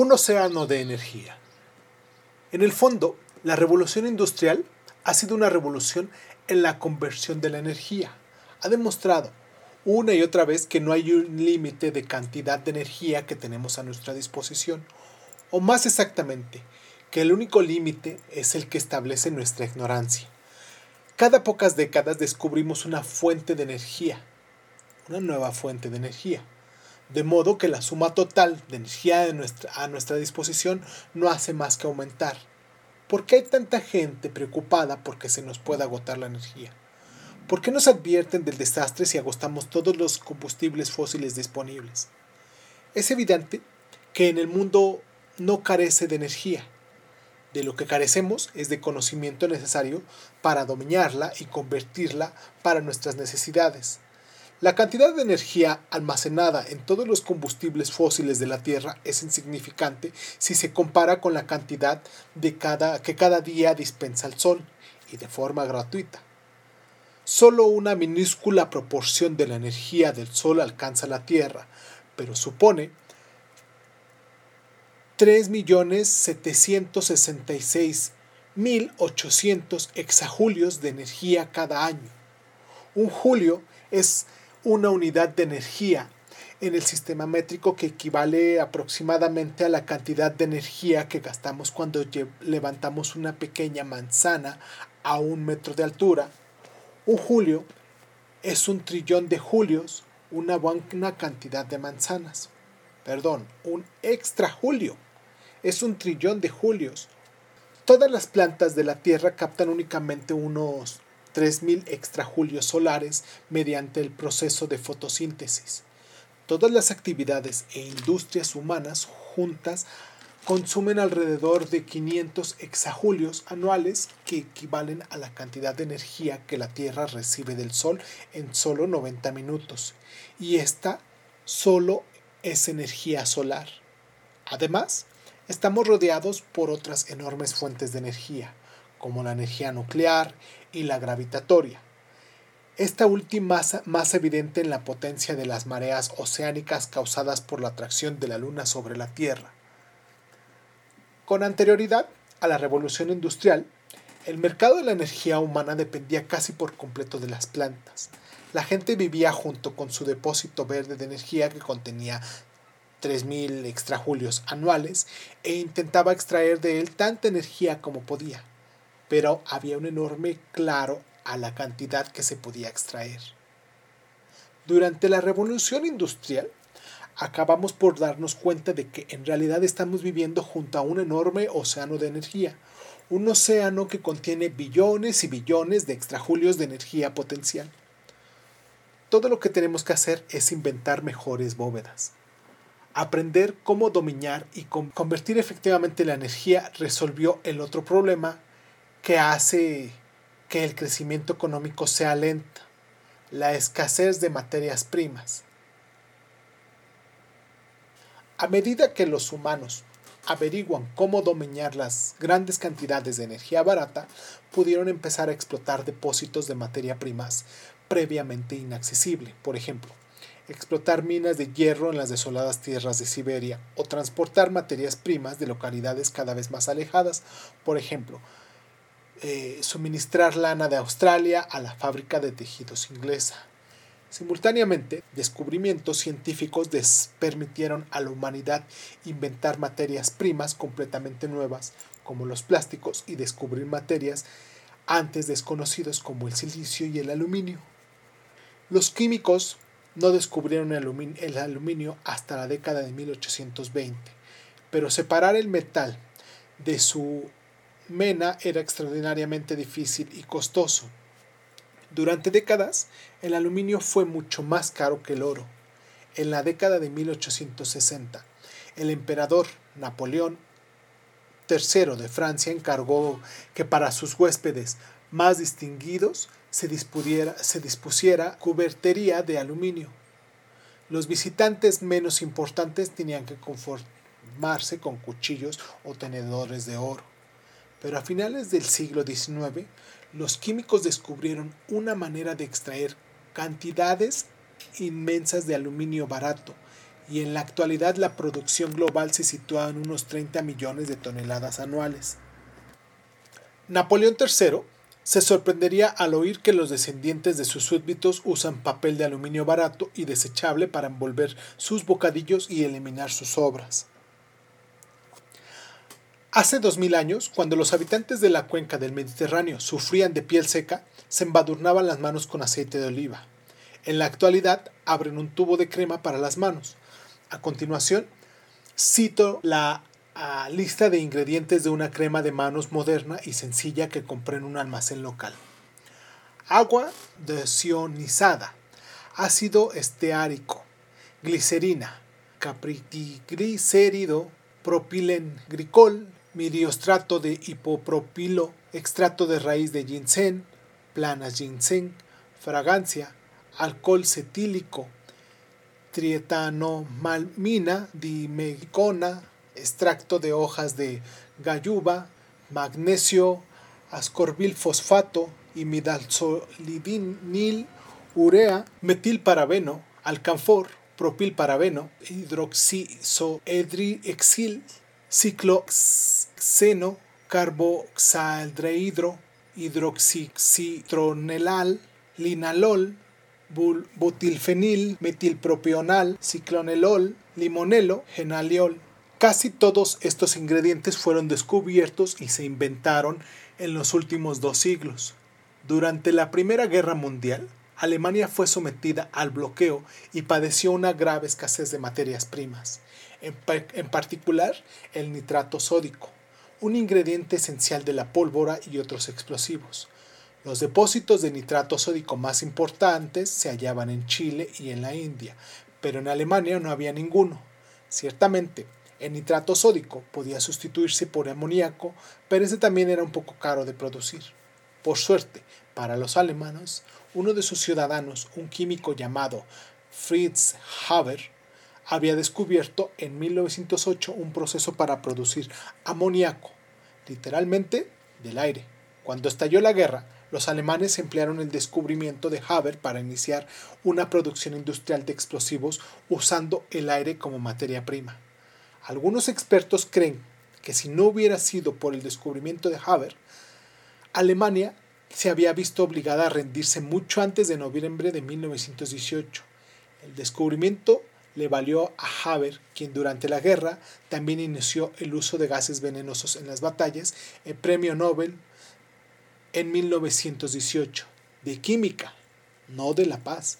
Un océano de energía. En el fondo, la revolución industrial ha sido una revolución en la conversión de la energía. Ha demostrado una y otra vez que no hay un límite de cantidad de energía que tenemos a nuestra disposición, o más exactamente, que el único límite es el que establece nuestra ignorancia. Cada pocas décadas descubrimos una fuente de energía, una nueva fuente de energía, de modo que la suma total de energía a nuestra disposición no hace más que aumentar. ¿Por qué hay tanta gente preocupada porque se nos pueda agotar la energía? ¿Por qué nos advierten del desastre si agotamos todos los combustibles fósiles disponibles? Es evidente que en el mundo no carece de energía. De lo que carecemos es de conocimiento necesario para dominarla y convertirla para nuestras necesidades. La cantidad de energía almacenada en todos los combustibles fósiles de la Tierra es insignificante si se compara con la cantidad de cada, que cada día dispensa el Sol y de forma gratuita. Solo una minúscula proporción de la energía del Sol alcanza la Tierra, pero supone 3.766.800 exajulios de energía cada año. Un julio es una unidad de energía en el sistema métrico que equivale aproximadamente a la cantidad de energía que gastamos cuando levantamos una pequeña manzana a un metro de altura. Un julio es un trillón de julios, una buena cantidad de manzanas. Perdón, un extra julio es un trillón de julios. Todas las plantas de la Tierra captan únicamente unos 3.000 extrajulios solares mediante el proceso de fotosíntesis. Todas las actividades e industrias humanas juntas consumen alrededor de 500 exajulios anuales que equivalen a la cantidad de energía que la Tierra recibe del Sol en solo 90 minutos. Y esta solo es energía solar. Además, estamos rodeados por otras enormes fuentes de energía, como la energía nuclear y la gravitatoria. Esta última más evidente en la potencia de las mareas oceánicas causadas por la atracción de la Luna sobre la Tierra. Con anterioridad a la revolución industrial, el mercado de la energía humana dependía casi por completo de las plantas. La gente vivía junto con su depósito verde de energía que contenía 3.000 extrajulios anuales e intentaba extraer de él tanta energía como podía pero había un enorme claro a la cantidad que se podía extraer. Durante la revolución industrial, acabamos por darnos cuenta de que en realidad estamos viviendo junto a un enorme océano de energía, un océano que contiene billones y billones de extrajulios de energía potencial. Todo lo que tenemos que hacer es inventar mejores bóvedas. Aprender cómo dominar y convertir efectivamente la energía resolvió el otro problema que hace que el crecimiento económico sea lento, la escasez de materias primas. A medida que los humanos averiguan cómo dominar las grandes cantidades de energía barata, pudieron empezar a explotar depósitos de materia primas previamente inaccesible. Por ejemplo, explotar minas de hierro en las desoladas tierras de Siberia o transportar materias primas de localidades cada vez más alejadas. Por ejemplo, eh, suministrar lana de Australia a la fábrica de tejidos inglesa. Simultáneamente, descubrimientos científicos permitieron a la humanidad inventar materias primas completamente nuevas, como los plásticos, y descubrir materias antes desconocidas como el silicio y el aluminio. Los químicos no descubrieron el aluminio hasta la década de 1820, pero separar el metal de su mena era extraordinariamente difícil y costoso. Durante décadas, el aluminio fue mucho más caro que el oro. En la década de 1860, el emperador Napoleón III de Francia encargó que para sus huéspedes más distinguidos se, se dispusiera cubertería de aluminio. Los visitantes menos importantes tenían que conformarse con cuchillos o tenedores de oro. Pero a finales del siglo XIX, los químicos descubrieron una manera de extraer cantidades inmensas de aluminio barato y en la actualidad la producción global se sitúa en unos 30 millones de toneladas anuales. Napoleón III se sorprendería al oír que los descendientes de sus súbditos usan papel de aluminio barato y desechable para envolver sus bocadillos y eliminar sus obras. Hace dos mil años, cuando los habitantes de la cuenca del Mediterráneo sufrían de piel seca, se embadurnaban las manos con aceite de oliva. En la actualidad, abren un tubo de crema para las manos. A continuación, cito la lista de ingredientes de una crema de manos moderna y sencilla que compré en un almacén local. Agua desionizada, ácido esteárico, glicerina, capritiglicérido, propilenglicol, miriostrato de hipopropilo, extracto de raíz de ginseng, planas ginseng, fragancia, alcohol cetílico, trietanomalmina, dimegicona, extracto de hojas de gayuba, magnesio, ascorbil fosfato, imidazolidinil, urea, metilparabeno, alcanfor, propilparabeno, hidroxisoedriexil, cicloxeno, carboxaldehidro, hidroxicitronelal, linalol, butilfenil, metilpropional, ciclonelol, limonelo, genaliol. Casi todos estos ingredientes fueron descubiertos y se inventaron en los últimos dos siglos. Durante la Primera Guerra Mundial, Alemania fue sometida al bloqueo y padeció una grave escasez de materias primas, en, particular el nitrato sódico, un ingrediente esencial de la pólvora y otros explosivos. Los depósitos de nitrato sódico más importantes se hallaban en Chile y en la India, pero en Alemania no había ninguno. Ciertamente, el nitrato sódico podía sustituirse por amoníaco, pero ese también era un poco caro de producir. Por suerte, para los alemanes, uno de sus ciudadanos, un químico llamado Fritz Haber, había descubierto en 1908 un proceso para producir amoníaco, literalmente del aire. Cuando estalló la guerra, los alemanes emplearon el descubrimiento de Haber para iniciar una producción industrial de explosivos usando el aire como materia prima. Algunos expertos creen que si no hubiera sido por el descubrimiento de Haber, Alemania se había visto obligada a rendirse mucho antes de noviembre de 1918. El descubrimiento le valió a Haber, quien durante la guerra también inició el uso de gases venenosos en las batallas, el premio Nobel en 1918 de química, no de la paz.